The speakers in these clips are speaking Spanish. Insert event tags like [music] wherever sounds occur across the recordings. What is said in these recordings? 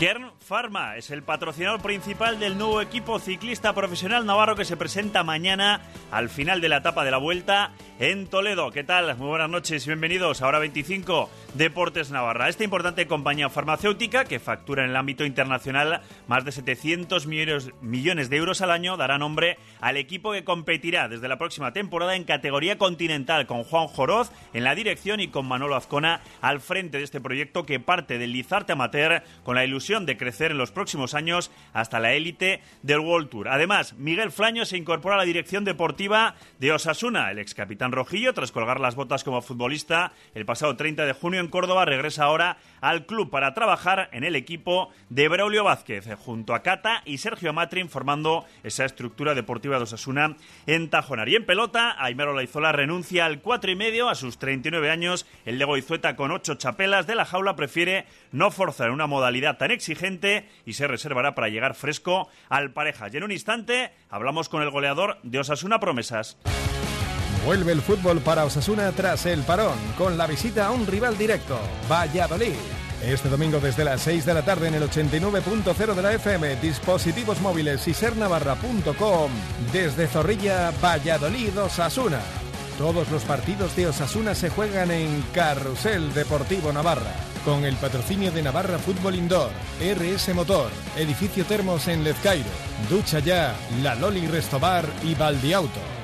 cualquier Pharma es el patrocinador principal del nuevo equipo ciclista profesional navarro que se presenta mañana al final de la etapa de la vuelta en Toledo. ¿Qué tal? Muy buenas noches y bienvenidos a Hora 25 Deportes Navarra. Esta importante compañía farmacéutica que factura en el ámbito internacional más de 700 millones de euros al año dará nombre al equipo que competirá desde la próxima temporada en categoría continental con Juan Joroz en la dirección y con Manolo Azcona al frente de este proyecto que parte del Lizarte Amateur con la ilusión de crecer en los próximos años hasta la élite del World Tour. Además, Miguel Flaño se incorpora a la dirección deportiva de Osasuna. El ex capitán Rojillo, tras colgar las botas como futbolista el pasado 30 de junio en Córdoba, regresa ahora al club para trabajar en el equipo de Braulio Vázquez, junto a Cata y Sergio Matrin, formando esa estructura deportiva de Osasuna en Tajonar. Y en pelota, Aymero Laizola renuncia al cuatro y medio a sus 39 años. El de Goizueta, con ocho chapelas de la jaula, prefiere no forzar una modalidad tan exigente y se reservará para llegar fresco al pareja. Y en un instante hablamos con el goleador de Osasuna Promesas. Vuelve el fútbol para Osasuna tras el parón, con la visita a un rival directo, Valladolid. Este domingo desde las 6 de la tarde en el 89.0 de la FM, dispositivos móviles y sernavarra.com, desde Zorrilla, Valladolid, Osasuna. Todos los partidos de Osasuna se juegan en Carrusel Deportivo Navarra con el patrocinio de Navarra Fútbol Indoor, RS Motor, Edificio Termos en Lezcairo, Ducha Ya, La Loli Restobar y Valdiauto.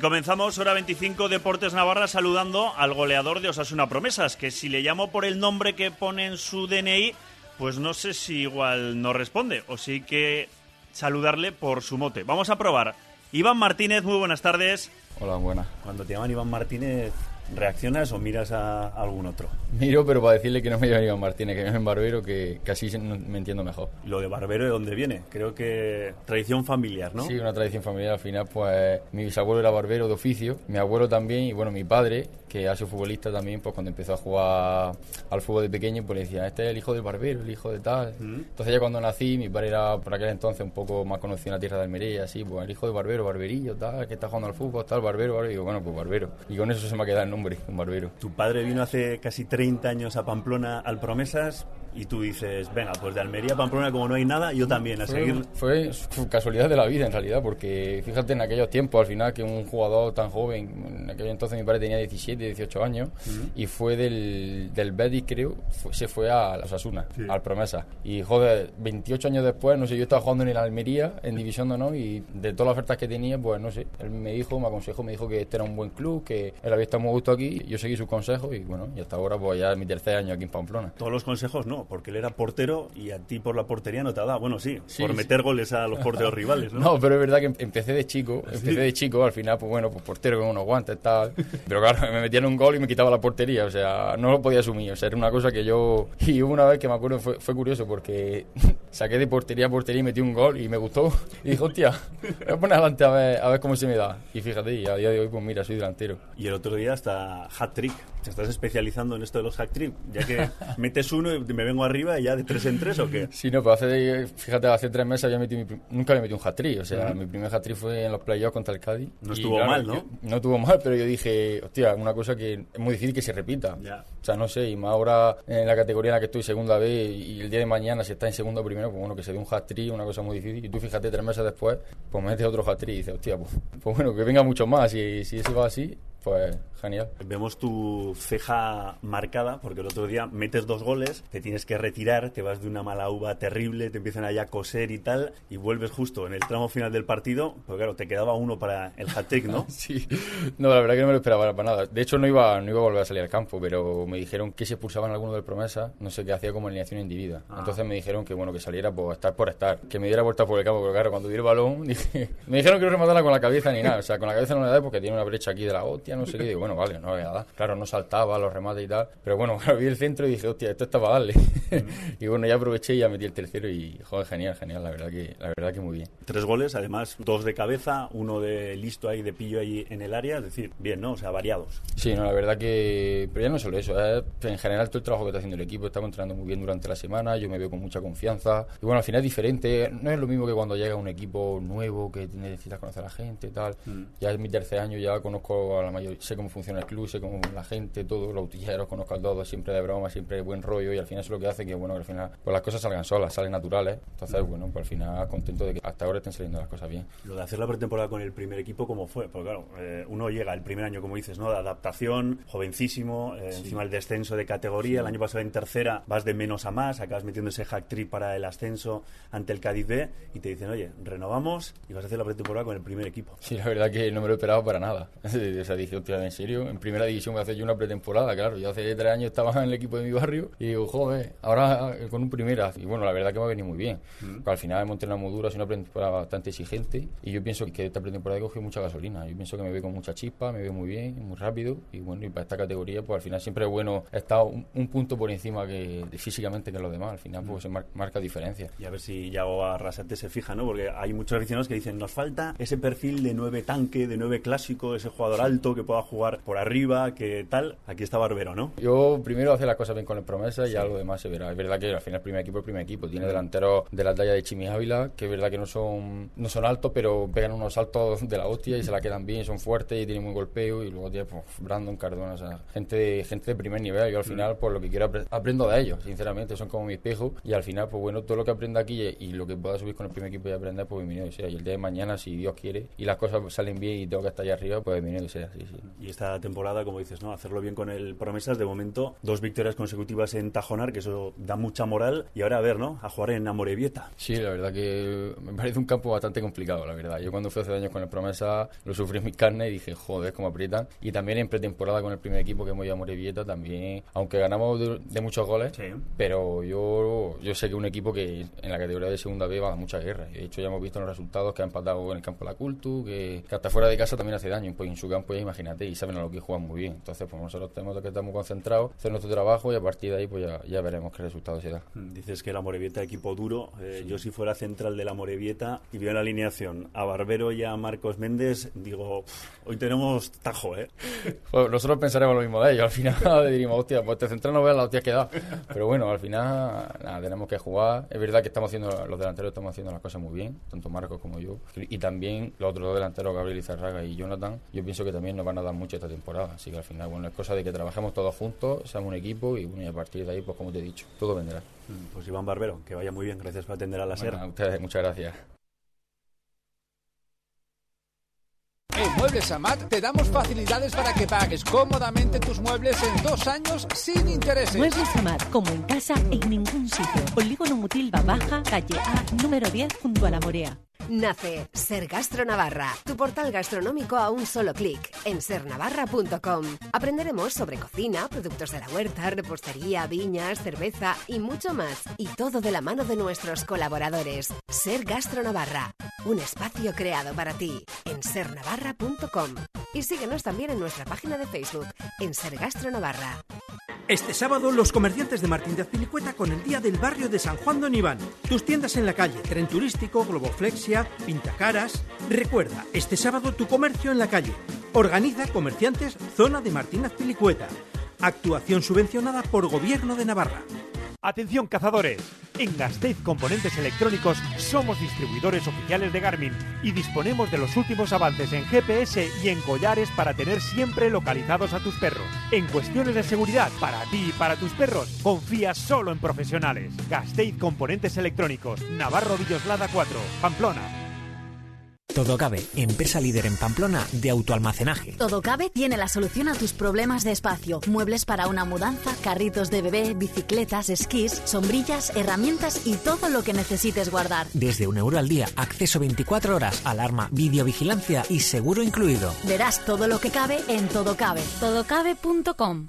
Comenzamos hora 25 Deportes Navarra saludando al goleador de Osasuna Promesas, que si le llamo por el nombre que pone en su DNI, pues no sé si igual no responde, o sí que saludarle por su mote. Vamos a probar. Iván Martínez, muy buenas tardes. Hola, buenas. Cuando te llaman Iván Martínez, ¿reaccionas o miras a algún otro? Miro, pero para decirle que no me llama Iván Martínez, que me llamen Barbero, que, así me entiendo mejor. Lo de Barbero, ¿de dónde viene? Creo que tradición familiar, ¿no? Sí, una tradición familiar. Al final, pues mi bisabuelo era barbero de oficio, mi abuelo también, y bueno, mi padre, que ha sido futbolista también, pues cuando empezó a jugar al fútbol de pequeño, pues le decía, este es el hijo del barbero, el hijo de tal. Mm. Entonces ya cuando nací, mi padre era por aquel entonces un poco más conocido en la tierra de Almería, así, pues el hijo de barbero, barberillo, tal, que está jugando al fútbol, tal, barbero, barbero. Y digo, bueno, pues barbero. Y con eso se me ha quedado el nombre, un barbero. Tu padre vino hace casi 30 años a Pamplona al Promesas y tú dices, venga, pues de Almería a Pamplona como no hay nada, yo también a seguir. Fue casualidad de la vida en realidad, porque fíjate en aquellos tiempos, al final que un jugador tan joven, en aquel entonces mi padre tenía 17, 18 años, y fue del, del Betis creo, se fue a la Osasuna, al Promesa. Y joder, 28 años después, no sé, yo estaba jugando en el Almería, en División de Honor, y de todas las ofertas que tenía, pues no sé, él me dijo, me aconsejó, me dijo que este era un buen club, que él había estado muy gusto aquí, yo seguí sus consejos y bueno, y hasta ahora pues ya es mi tercer año aquí en Pamplona. Todos los consejos no, porque él era portero y a ti por la portería no te ha dado. Bueno, sí, por meter goles a los porteros rivales, ¿no? [laughs] No, pero es verdad que empecé de chico, empecé de chico, al final, pues bueno, pues portero con unos guantes, tal. Pero claro, [laughs] me metían un gol y me quitaba la portería, o sea, no lo podía asumir, o sea, era una cosa que yo... [laughs] Y una vez que me acuerdo fue, fue curioso porque saqué de portería a portería y metí un gol y me gustó. Y dije, hostia, voy a poner adelante a ver, a ver cómo se me da. Y fíjate, y a día de hoy, pues mira, soy delantero. Y el otro día hasta hat-trick. Te estás especializando en esto de los hat-trick, ya que [laughs] metes uno y me vengo arriba y ya de tres en tres o qué? Sí, no, pero hace, fíjate, hace tres meses había metido nunca le metí un hat-trick. O sea, mi primer hat-trick fue en los playoffs contra el Cádiz. No estuvo mal, ¿no? no estuvo mal, pero yo dije, hostia, una cosa que es muy difícil que se repita. O sea, no sé, y más ahora en la categoría en la que estoy, segunda vez, y el día de mañana, si está en segundo o primero, pues bueno, que se dé un hat-trick, una cosa muy difícil. Y tú fíjate, tres meses después, pues metes otro hat-trick y dices, hostia, pues, pues, bueno, que venga mucho más. Y si eso va así, pues genial. Vemos tu ceja marcada porque el otro día metes dos goles, te tienes que retirar, te vas de una mala uva terrible, te empiezan allá a coser y tal, y vuelves justo en el tramo final del partido, pues claro, te quedaba uno para el hat-trick, ¿no? [laughs] sí, no, la verdad que no me lo esperaba para nada. De hecho, no iba, no iba a volver a salir al campo, pero me dijeron que se expulsaban algunos del promesa, no sé qué hacía como alineación individual. Ah. Entonces me dijeron que bueno, que saliera por estar por estar, que me diera vuelta por el campo, pero claro, cuando di el balón, [laughs] dije, me dijeron que no rematara con la cabeza ni nada, o sea, con la cabeza no le da porque tiene una brecha aquí de la hostia hostia, no sé qué. Digo, bueno, vale, no voy a dar. Claro, no saltaba los remates y tal. Pero bueno, [laughs] vi el centro y dije, hostia, esto está para darle. [laughs] y bueno, ya aproveché y ya metí el tercero y, joder, genial, genial, la verdad que, la verdad que muy bien. Tres goles, además, dos de cabeza, uno de listo ahí, de pillo ahí en el área, es decir, bien, ¿no? O sea, variados. Sí, no, la verdad que... Pero ya no solo eso, ¿eh? en general todo el trabajo que está haciendo el equipo, estamos entrenando muy bien durante la semana, yo me veo con mucha confianza. Y bueno, al final es diferente, no es lo mismo que cuando llega un equipo nuevo que necesitas conocer a la gente y tal. Mm. Ya es mi tercer año, ya conozco a la mayoría, sé cómo funciona el club, sé cómo la gente, todos los utilleros, conozco a todos, siempre de broma, siempre de buen rollo y al final eso es lo que hace que, bueno, que al final pues las cosas salgan solas, salen naturales. Entonces, bueno, pues al final contento de que hasta ahora estén saliendo las cosas bien. Lo de hacer la pretemporada con el primer equipo, ¿cómo fue? Porque claro, eh, uno llega el primer año, como dices, ¿no? De adaptación, jovencísimo, eh, encima el descenso de categoría, el año pasado en tercera vas de menos a más, acabas metiendo ese hack trick para el ascenso ante el Cádiz B y te dicen, oye, renovamos y vas a hacer la pretemporada con el primer equipo. Sí, la verdad que no me lo esperaba para nada. [laughs] o sea, dije, hostia, ¿en serio? En primera división voy a hacer yo una pretemporada, claro. Yo hace tres años estaba en el equipo de mi barrio y digo, joder, ahora eh, con un primera. Y bueno, la verdad que me ha venido muy bien. Mm. Al final hemos entrenado muy duro, ha sido una pretemporada bastante exigente y yo pienso que esta pretemporada he cogido mucha gasolina. Yo pienso que me veo con mucha chispa, me veo muy bien, muy rápido y bueno, y para esta categoría, pues al final siempre es bueno estar un, punto por encima que físicamente que los demás. Al final, pues mm. se marca diferencia. Y a ver si Yago Arrasate se fija, ¿no? Porque hay muchos aficionados que dicen, nos falta ese perfil de nueve tanque, de nueve clásico, ese jugador alto que pueda jugar por arriba, que tal. Aquí está Barbero, ¿no? Yo primero hacer las cosas bien con el promesa y algo demás se verá. Es verdad que al final el primer equipo es el primer equipo. Tiene delanteros de la talla de Chimi Ávila, que es verdad que no son, no son altos, pero pegan unos saltos de la hostia y se la quedan bien, son fuertes y tienen muy golpeo. Y luego tiene pues, Brandon Cardona, o sea, gente de, gente de primer nivel. Yo al mm. final, por lo que quiero, aprendo de ellos, sinceramente, son como mi espejo. Y al final, pues bueno, todo lo que aprendo aquí y, lo que pueda subir con el primer equipo y aprender, pues bienvenido sea. Y el día de mañana, si Dios quiere, y las cosas salen bien y tengo que estar allá arriba, pues bienvenido sea. Sí, sí. Y esta temporada, como dices, ¿no? Hacerlo bien con el Promesas, de momento, dos victorias consecutivas en Tajonar, que eso da mucha moral. Y ahora a ver, ¿no? A jugar en Amorebieta. Sí, la verdad que me parece un campo bastante complicado, la verdad. Yo cuando fui hace años con el Promesa, lo sufrí en mi carne y dije, joder, cómo aprietan. Y también en pretemporada con el primer equipo que hemos ido a Amorebieta, también, aunque ganamos de, muchos goles, pero yo, yo sé que un equipo que en la categoría de segunda B va a dar mucha guerra. De hecho, ya hemos visto en los resultados que ha empatado en el campo la Cultu, que, hasta fuera de casa también hace daño. Pues en su campo, ya imagínate, y saben a lo que juegan muy bien. Entonces, pues nosotros tenemos que estar muy concentrados, hacer nuestro trabajo y a partir de ahí, pues ya, ya veremos qué resultado se da. Mm, dices que la Morevieta equipo duro. Eh, yo, si fuera central de la Morevieta y veo la alineación a Barbero y a Marcos Méndez, digo, hoy tenemos tajo, ¿eh? [laughs] Pues nosotros pensaremos lo mismo de ellos. Al final [laughs] diríamos, hostia, pues este central no veas la hostia que da. Pero bueno, al final, nada, tenemos que jugar. Es verdad que estamos haciendo, los delanteros estamos haciendo las cosas muy bien, tanto Marcos como yo. Y también los otros dos delanteros, Gabriel Izarraga y Jonathan, yo pienso que también nos van a dar mucho esta temporada. Así que al final, bueno, es cosa de que trabajemos todos juntos, seamos un equipo y, bueno, a partir de ahí, pues como te he dicho, todo vendrá. Mm, pues Iván Barbero, que vaya muy bien, gracias por atender a la bueno, A ustedes, muchas gracias. En Muebles Amat te damos facilidades para que pagues cómodamente tus muebles en dos años sin intereses. Muebles Amat, como en casa, en ningún sitio. Polígono Mutilva Baja, calle A, número 10, junto a la Morea. Nace Ser Gastro Navarra, tu portal gastronómico a un solo clic en sernavarra.com. Aprenderemos sobre cocina, productos de la huerta, repostería, viñas, cerveza y mucho más. Y todo de la mano de nuestros colaboradores. Ser Gastro Navarra, un espacio creado para ti en sernavarra.com. Y síguenos también en nuestra página de Facebook en Ser Gastro Navarra. Este sábado, los comerciantes de Martín de Azpilicueta con el Día del Barrio de San Juan Don Iván. Tus tiendas en la calle, tren turístico, globoflexia, pintacaras. Recuerda, este sábado tu comercio en la calle. Organiza Comerciantes Zona de Martín Azpilicueta. Actuación subvencionada por Gobierno de Navarra. Atención cazadores, en Gasteiz Componentes Electrónicos somos distribuidores oficiales de Garmin y disponemos de los últimos avances en GPS y en collares para tener siempre localizados a tus perros. En cuestiones de seguridad para ti y para tus perros, confía solo en profesionales. Gasteiz Componentes Electrónicos, Navarro Villoslada 4, Pamplona. Todo Cabe, empresa líder en Pamplona de autoalmacenaje. Todo Cabe tiene la solución a tus problemas de espacio. Muebles para una mudanza, carritos de bebé, bicicletas, esquís, sombrillas, herramientas y todo lo que necesites guardar. Desde un euro al día, acceso 24 horas, alarma, videovigilancia y seguro incluido. Verás todo lo que cabe en Todo Cabe. Todocabe.com